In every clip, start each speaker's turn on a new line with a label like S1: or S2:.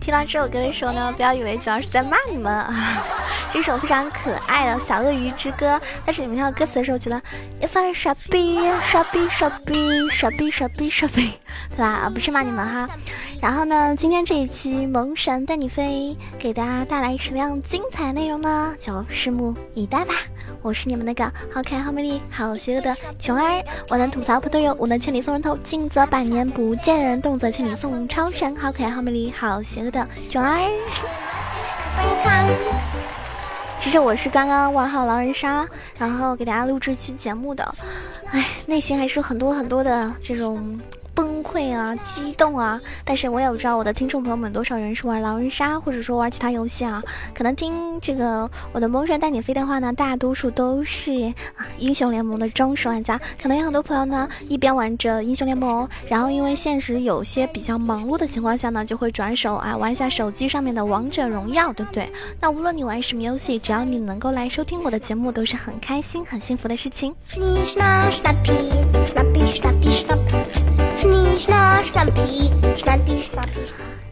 S1: 听到这首歌的时候呢，不要以为主要是在骂你们。这首非常可爱的小鳄鱼之歌，但是你们听到歌词的时候觉得也算傻逼傻逼傻逼傻逼傻逼傻逼，对吧？不是骂你们哈。然后呢，今天这一期萌神带你飞，给大家带来什么样精彩内容呢？就拭目以待吧。我是你们那个好可爱、好美丽、好邪恶的熊儿，我能吐槽不队友，我能千里送人头，近则百年不见人，动则千里送超神，好可爱、好美丽、好邪恶的熊儿。其实我是刚刚玩好狼人杀，然后给大家录这期节目的，唉，内心还是很多很多的这种。会啊，激动啊！但是我也不知道我的听众朋友们多少人是玩狼人杀，或者说玩其他游戏啊。可能听这个我的萌神带你飞的话呢，大多数都是啊英雄联盟的忠实玩家。可能有很多朋友呢，一边玩着英雄联盟，然后因为现实有些比较忙碌的情况下呢，就会转手啊玩一下手机上面的王者荣耀，对不对？那无论你玩什么游戏，只要你能够来收听我的节目，都是很开心、很幸福的事情。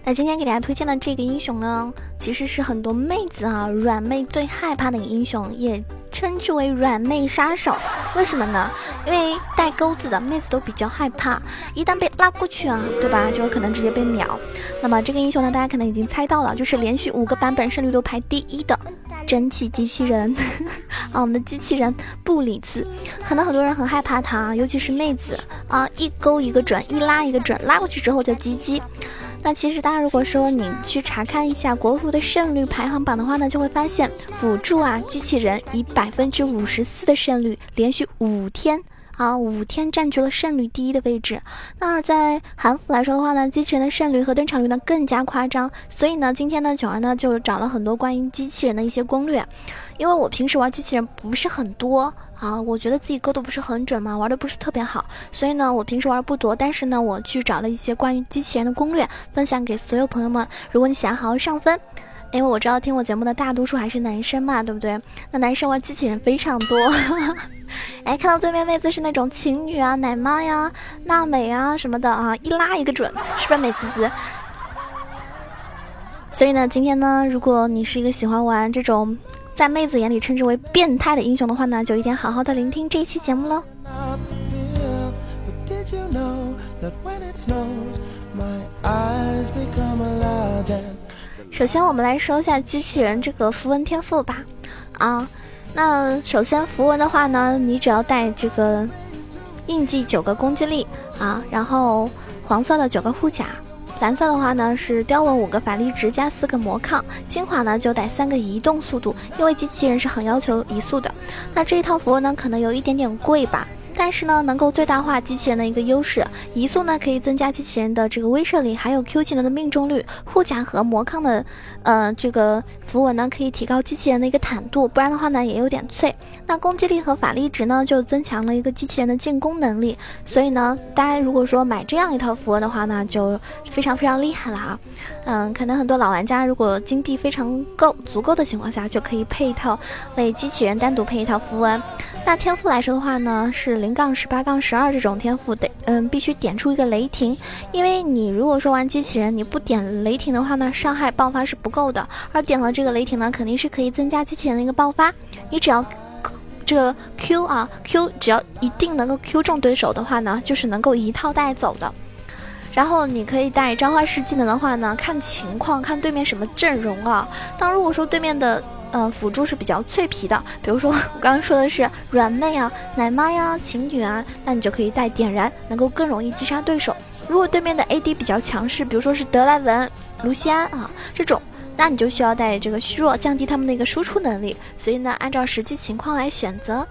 S1: 那今天给大家推荐的这个英雄呢，其实是很多妹子啊软妹最害怕的一个英雄，也称之为软妹杀手。为什么呢？因为带钩子的妹子都比较害怕，一旦被拉过去啊，对吧，就有可能直接被秒。那么这个英雄呢，大家可能已经猜到了，就是连续五个版本胜率都排第一的。蒸汽机器人 啊，我们的机器人布里兹，可能很多人很害怕他，尤其是妹子啊，一勾一个准，一拉一个准，拉过去之后叫鸡鸡。那其实大家如果说你去查看一下国服的胜率排行榜的话呢，就会发现辅助啊，机器人以百分之五十四的胜率，连续五天。啊，五天占据了胜率第一的位置。那在韩服来说的话呢，机器人的胜率和登场率呢更加夸张。所以呢，今天呢，囧儿呢就找了很多关于机器人的一些攻略。因为我平时玩机器人不是很多啊，我觉得自己勾的不是很准嘛，玩的不是特别好。所以呢，我平时玩不多。但是呢，我去找了一些关于机器人的攻略，分享给所有朋友们。如果你想好好上分，因为我知道听我节目的大多数还是男生嘛，对不对？那男生玩机器人非常多。哎，看到对面妹子是那种情侣啊、奶妈呀、娜美啊什么的啊，一拉一个准，是不是美滋滋？所以呢，今天呢，如果你是一个喜欢玩这种在妹子眼里称之为变态的英雄的话呢，就一定好好的聆听这一期节目喽。首先，我们来说一下机器人这个符文天赋吧，啊。那首先符文的话呢，你只要带这个印记九个攻击力啊，然后黄色的九个护甲，蓝色的话呢是雕纹五个法力值加四个魔抗，精华呢就带三个移动速度，因为机器人是很要求移速的。那这一套符文呢可能有一点点贵吧。但是呢，能够最大化机器人的一个优势，移速呢可以增加机器人的这个威慑力，还有 Q 技能的命中率，护甲和魔抗的，呃，这个符文呢可以提高机器人的一个坦度，不然的话呢也有点脆。那攻击力和法力值呢就增强了一个机器人的进攻能力，所以呢，大家如果说买这样一套符文的话呢，就非常非常厉害了啊。嗯，可能很多老玩家如果金币非常够足够的情况下，就可以配一套为机器人单独配一套符文。那天赋来说的话呢，是零杠十八杠十二这种天赋得，嗯，必须点出一个雷霆，因为你如果说玩机器人，你不点雷霆的话呢，伤害爆发是不够的，而点了这个雷霆呢，肯定是可以增加机器人的一个爆发。你只要这个 Q 啊 Q，只要一定能够 Q 中对手的话呢，就是能够一套带走的。然后你可以带召唤师技能的话呢，看情况，看对面什么阵容啊。当如果说对面的。呃，辅助是比较脆皮的，比如说我刚刚说的是软妹啊、奶妈呀、琴女啊，那你就可以带点燃，能够更容易击杀对手。如果对面的 AD 比较强势，比如说是德莱文、卢锡安啊这种，那你就需要带这个虚弱，降低他们的一个输出能力。所以呢，按照实际情况来选择。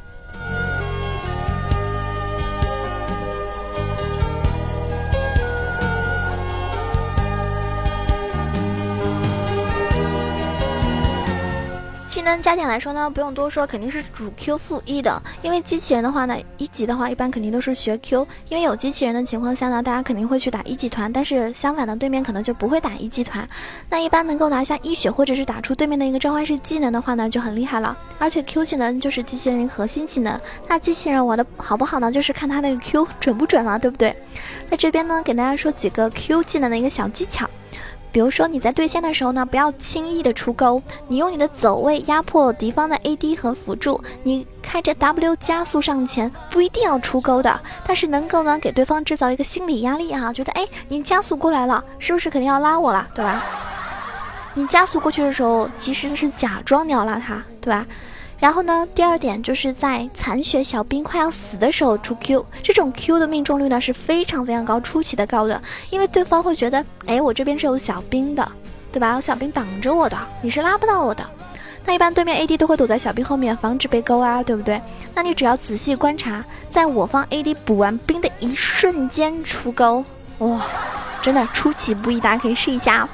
S1: 能加点来说呢，不用多说，肯定是主 Q 负一的。因为机器人的话呢，一级的话一般肯定都是学 Q，因为有机器人的情况下呢，大家肯定会去打一级团，但是相反的，对面可能就不会打一级团。那一般能够拿下一血或者是打出对面的一个召唤师技能的话呢，就很厉害了。而且 Q 技能就是机器人核心技能，那机器人玩的好不好呢？就是看他那个 Q 准不准了，对不对？在这边呢，给大家说几个 Q 技能的一个小技巧。比如说你在对线的时候呢，不要轻易的出钩，你用你的走位压迫敌方的 AD 和辅助，你开着 W 加速上前，不一定要出钩的，但是能够呢给对方制造一个心理压力啊，觉得哎你加速过来了，是不是肯定要拉我了，对吧？你加速过去的时候，其实是假装你要拉他，对吧？然后呢，第二点就是在残血小兵快要死的时候出 Q，这种 Q 的命中率呢是非常非常高，出奇的高的，因为对方会觉得，哎，我这边是有小兵的，对吧？有小兵挡着我的，你是拉不到我的。那一般对面 AD 都会躲在小兵后面，防止被勾啊，对不对？那你只要仔细观察，在我方 AD 补完兵的一瞬间出钩，哇，真的出其不意，大家可以试一下。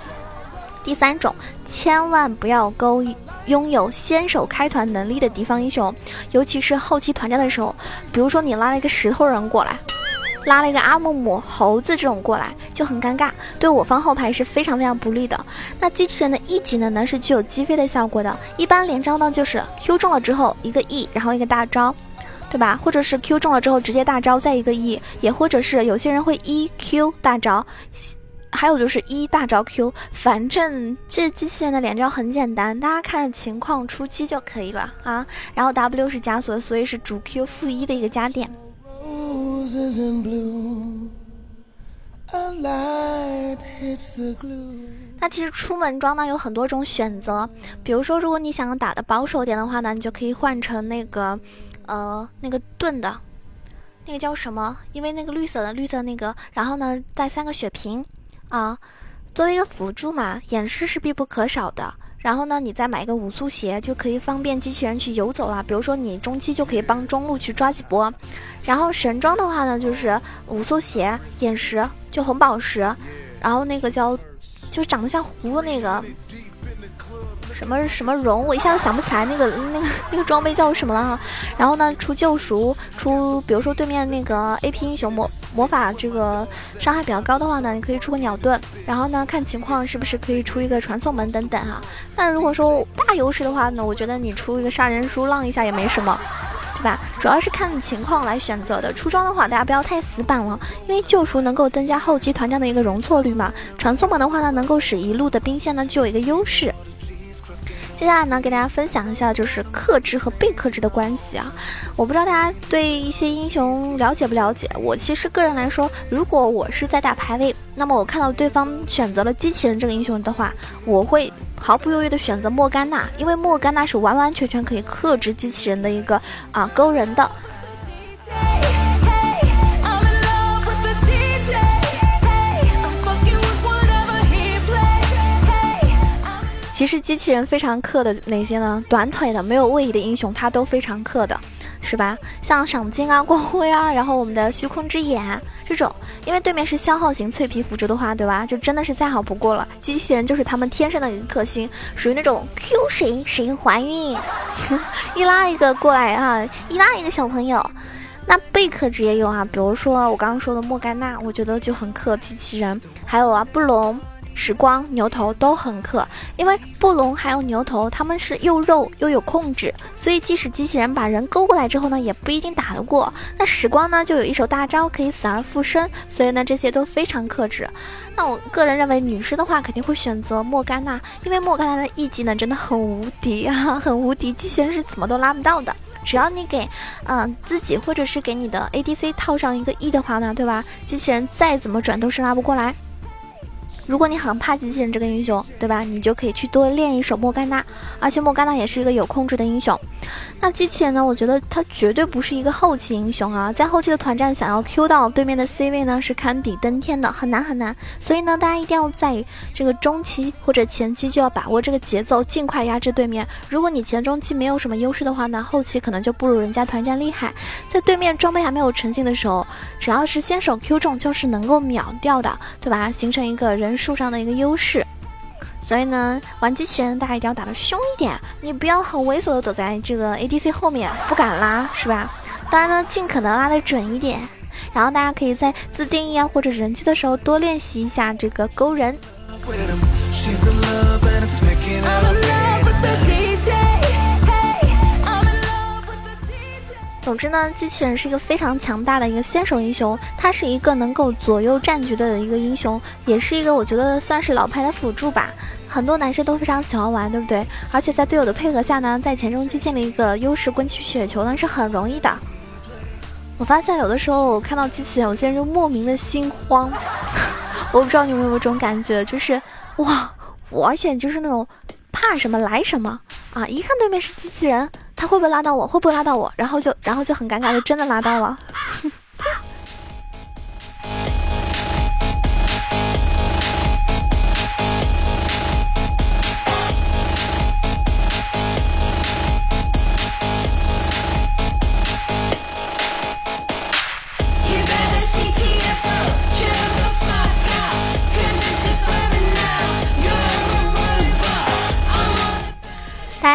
S1: 第三种，千万不要勾拥有先手开团能力的敌方英雄，尤其是后期团战的时候，比如说你拉了一个石头人过来，拉了一个阿木木猴子这种过来，就很尴尬，对我方后排是非常非常不利的。那机器人的 E 技能呢是具有击飞的效果的，一般连招呢就是 Q 中了之后一个 E，然后一个大招，对吧？或者是 Q 中了之后直接大招再一个 E，也或者是有些人会一 Q 大招。还有就是一大招 Q，反正这机器人的连招很简单，大家看着情况出击就可以了啊。然后 W 是枷锁，所以是主 Q 负一的一个加点。那其实出门装呢有很多种选择，比如说如果你想要打的保守点的话呢，你就可以换成那个呃那个盾的，那个叫什么？因为那个绿色的绿色那个，然后呢带三个血瓶。啊，作为一个辅助嘛，演示是必不可少的。然后呢，你再买一个五速鞋，就可以方便机器人去游走了。比如说你中期就可以帮中路去抓几波。然后神装的话呢，就是五速鞋、眼石，就红宝石，然后那个叫，就长得像葫芦那个。什么什么荣，我一下子想不起来那个那个那个装备叫什么了哈。然后呢，出救赎，出比如说对面那个 A P 英雄魔魔法这个伤害比较高的话呢，你可以出个鸟盾。然后呢，看情况是不是可以出一个传送门等等哈。那如果说大优势的话呢，我觉得你出一个杀人书浪一下也没什么，对吧？主要是看情况来选择的。出装的话，大家不要太死板了，因为救赎能够增加后期团战的一个容错率嘛。传送门的话呢，能够使一路的兵线呢具有一个优势。接下来呢，给大家分享一下就是克制和被克制的关系啊。我不知道大家对一些英雄了解不了解。我其实个人来说，如果我是在打排位，那么我看到对方选择了机器人这个英雄的话，我会毫不犹豫的选择莫甘娜，因为莫甘娜是完完全全可以克制机器人的一个啊勾人的。其实机器人非常克的那些呢？短腿的、没有位移的英雄，他都非常克的，是吧？像赏金啊、光辉啊，然后我们的虚空之眼这种，因为对面是消耗型脆皮辅助的话，对吧？就真的是再好不过了。机器人就是他们天生的一个克星，属于那种 Q 谁谁怀孕，一拉一个过来啊，一拉一个小朋友。那被克职业有啊，比如说我刚刚说的莫甘娜，我觉得就很克机器人，还有啊布隆。时光牛头都很克，因为布隆还有牛头，他们是又肉又有控制，所以即使机器人把人勾过来之后呢，也不一定打得过。那时光呢，就有一手大招可以死而复生，所以呢，这些都非常克制。那我个人认为，女士的话肯定会选择莫甘娜，因为莫甘娜的 E 技能真的很无敌啊，很无敌，机器人是怎么都拉不到的。只要你给嗯自己或者是给你的 ADC 套上一个 E 的话呢，对吧？机器人再怎么转都是拉不过来。如果你很怕机器人这个英雄，对吧？你就可以去多练一手莫甘娜，而且莫甘娜也是一个有控制的英雄。那机器人呢？我觉得它绝对不是一个后期英雄啊，在后期的团战想要 Q 到对面的 C 位呢，是堪比登天的，很难很难。所以呢，大家一定要在这个中期或者前期就要把握这个节奏，尽快压制对面。如果你前中期没有什么优势的话呢，后期可能就不如人家团战厉害。在对面装备还没有成型的时候，只要是先手 Q 中，就是能够秒掉的，对吧？形成一个人。数上的一个优势，所以呢，玩机器人大家一定要打得凶一点，你不要很猥琐的躲在这个 ADC 后面不敢拉，是吧？当然呢，尽可能拉得准一点。然后大家可以在自定义啊或者人机的时候多练习一下这个勾人。总之呢，机器人是一个非常强大的一个先手英雄，它是一个能够左右战局的一个英雄，也是一个我觉得算是老牌的辅助吧。很多男生都非常喜欢玩，对不对？而且在队友的配合下呢，在前中期建立一个优势，滚起雪球呢是很容易的。我发现有的时候我看到机器人，有些人就莫名的心慌。我不知道你们有没有这种感觉，就是哇，我而且就是那种怕什么来什么啊！一看对面是机器人。他会不会拉到我？会不会拉到我？然后就，然后就很尴尬，就真的拉到了。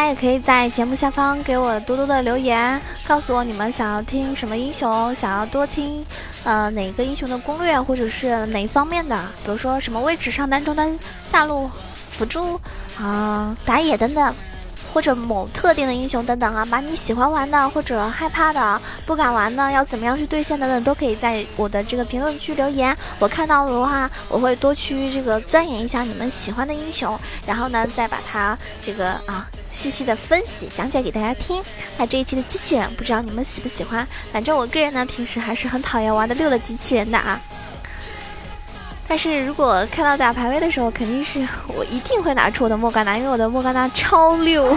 S1: 也可以在节目下方给我多多的留言，告诉我你们想要听什么英雄，想要多听呃哪个英雄的攻略，或者是哪方面的，比如说什么位置上单、中单、下路、辅助啊、打野等等。或者某特定的英雄等等啊，把你喜欢玩的或者害怕的、不敢玩的，要怎么样去兑现等等，都可以在我的这个评论区留言。我看到的话，我会多去这个钻研一下你们喜欢的英雄，然后呢，再把它这个啊细细的分析讲解给大家听。那这一期的机器人，不知道你们喜不喜欢？反正我个人呢，平时还是很讨厌玩的六的机器人的啊。但是如果看到打排位的时候，肯定是我一定会拿出我的莫甘娜，因为我的莫甘娜超溜。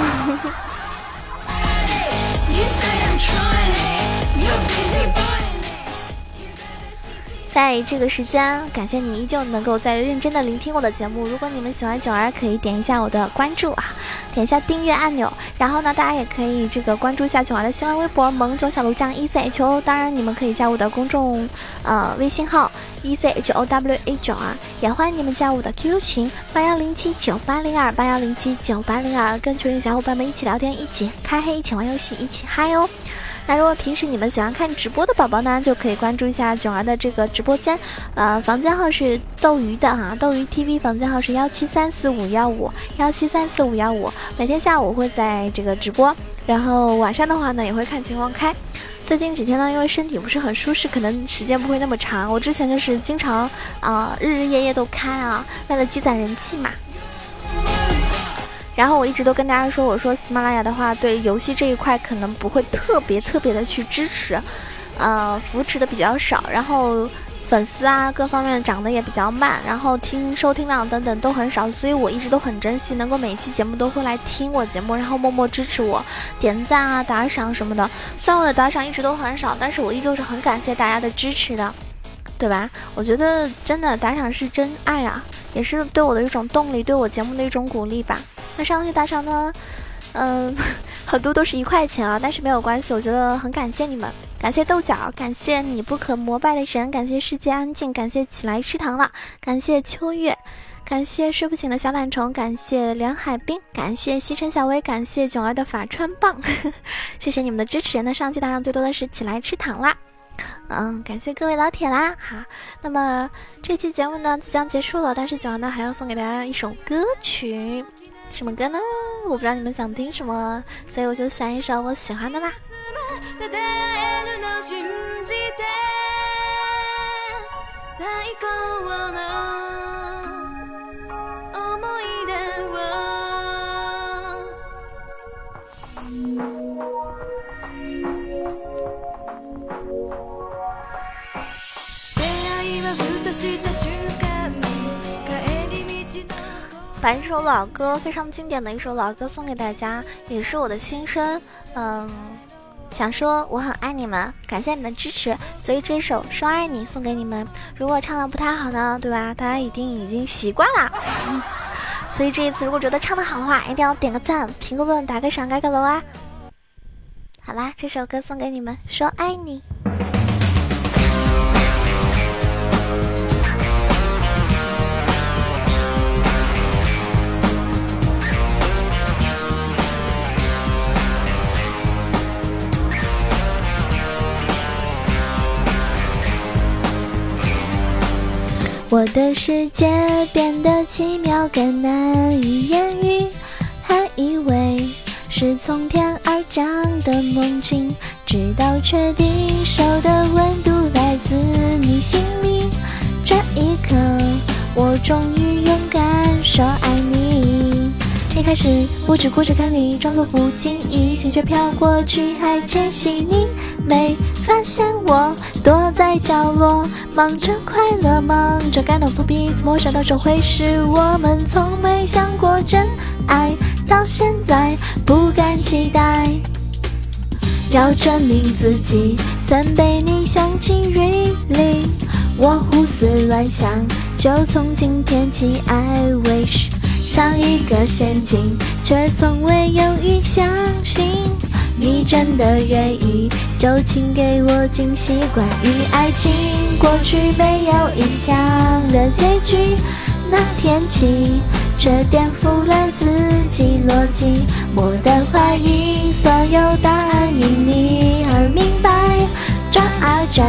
S1: 在这个时间，感谢你依旧能够在认真的聆听我的节目。如果你们喜欢九儿，可以点一下我的关注啊，点一下订阅按钮。然后呢，大家也可以这个关注一下九儿的新浪微博“萌九小鹿酱 E C H O”。当然，你们可以加我的公众呃微信号 “E C H O W A 九儿”，也欢迎你们加我的 QQ 群八幺零七九八零二八幺零七九八零二，跟群里小伙伴们一起聊天，一起开黑，一起玩游戏，一起嗨哦。那如果平时你们喜欢看直播的宝宝呢，就可以关注一下囧儿的这个直播间，呃，房间号是斗鱼的哈，斗鱼 TV 房间号是幺七三四五幺五幺七三四五幺五，每天下午会在这个直播，然后晚上的话呢也会看情况开。最近几天呢，因为身体不是很舒适，可能时间不会那么长。我之前就是经常啊日日夜夜都开啊，为了积攒人气嘛。然后我一直都跟大家说，我说喜马拉雅的话，对游戏这一块可能不会特别特别的去支持，呃，扶持的比较少，然后粉丝啊各方面涨得也比较慢，然后听收听量等等都很少，所以我一直都很珍惜能够每期节目都会来听我节目，然后默默支持我，点赞啊打赏什么的。虽然我的打赏一直都很少，但是我依旧是很感谢大家的支持的，对吧？我觉得真的打赏是真爱啊，也是对我的一种动力，对我节目的一种鼓励吧。那上期打赏呢？嗯，很多都是一块钱啊，但是没有关系，我觉得很感谢你们，感谢豆角，感谢你不可膜拜的神，感谢世界安静，感谢起来吃糖了，感谢秋月，感谢睡不醒的小懒虫，感谢梁海滨，感谢西城小薇，感谢囧儿的法穿棒，谢谢你们的支持。那上期打赏最多的是起来吃糖啦，嗯，感谢各位老铁啦。好，那么这期节目呢即将结束了，但是囧儿呢还要送给大家一首歌曲。什么歌呢？我不知道你们想听什么，所以我就选一首我喜欢的啦。把一首老歌，非常经典的一首老歌送给大家，也是我的心声。嗯，想说我很爱你们，感谢你们的支持，所以这首说爱你送给你们。如果唱的不太好呢，对吧？大家一定已经习惯了。所以这一次如果觉得唱的好的话，一定要点个赞、评个论、打个赏、盖个楼啊！好啦，这首歌送给你们，说爱你。我的世界变得奇妙，更难以言喻。还以为是从天而降的梦境，直到确定手的温度来自你心里。这一刻，我终于勇敢说爱你。一开始我只顾着看你，装作不经意，心却飘过去，还窃喜你没发现我躲在角落，忙着快乐，忙着感动，从彼此陌生到熟会，是，我们从没想过真爱，到现在不敢期待，要证明自己曾被你想起，really，我胡思乱想，就从今天起，I wish。像一。个陷阱，却从未犹豫相信你真的愿意，就请给我惊喜。关于爱情，过去没有意想的结局，那天起却颠覆了自己逻辑。我的怀疑，所有答案因你而明白，转啊转，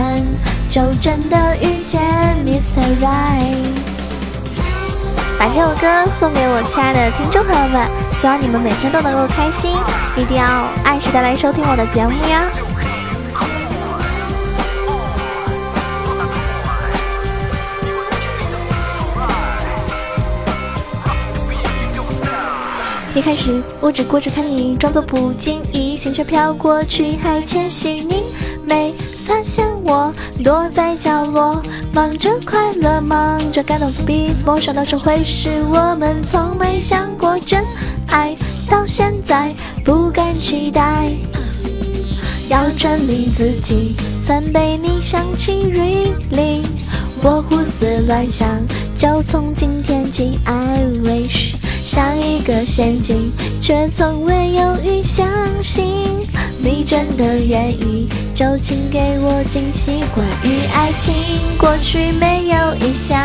S1: 就真的遇见 Mr. Right。把这首歌送给我亲爱的听众朋友们，希望你们每天都能够开心，一定要按时的来收听我的节目呀！一开始我只顾着看你，装作不经意，心却飘过去，还窃喜你没。发现我躲在角落，忙着快乐，忙着感动，从彼此陌生到这回事，我们从没想过真爱，到现在不敢期待，要证明自己曾被你想起，really，我胡思乱想，就从今天起，I wish。像一个陷阱，却从未犹豫相信你真的愿意，就请给我惊喜。关于爱情，过去没有意想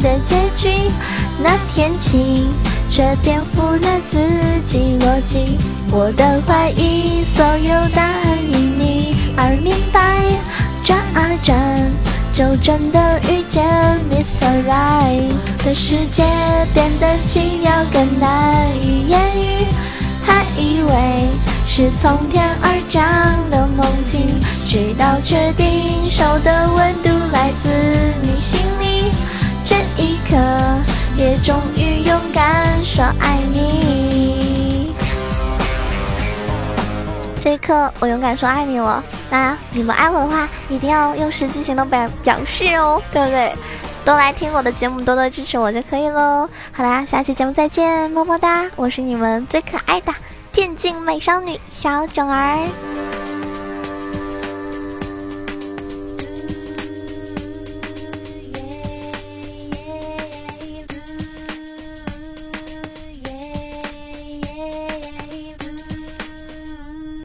S1: 的结局，那天起却颠覆了自己逻辑。我的怀疑，所有答案因你而明白，转啊转。就真的遇见 Mr. Right，的世界变得奇妙，更难以言喻。还以为是从天而降的梦境，直到确定手的温度来自你心里，这一刻也终于勇敢说爱你。这一刻，我勇敢说爱你了。那你们爱我的话，一定要用实际行动表表示哦，对不对？多来听我的节目，多多支持我就可以喽。好啦，下期节目再见，么么哒！我是你们最可爱的电竞美少女小囧儿。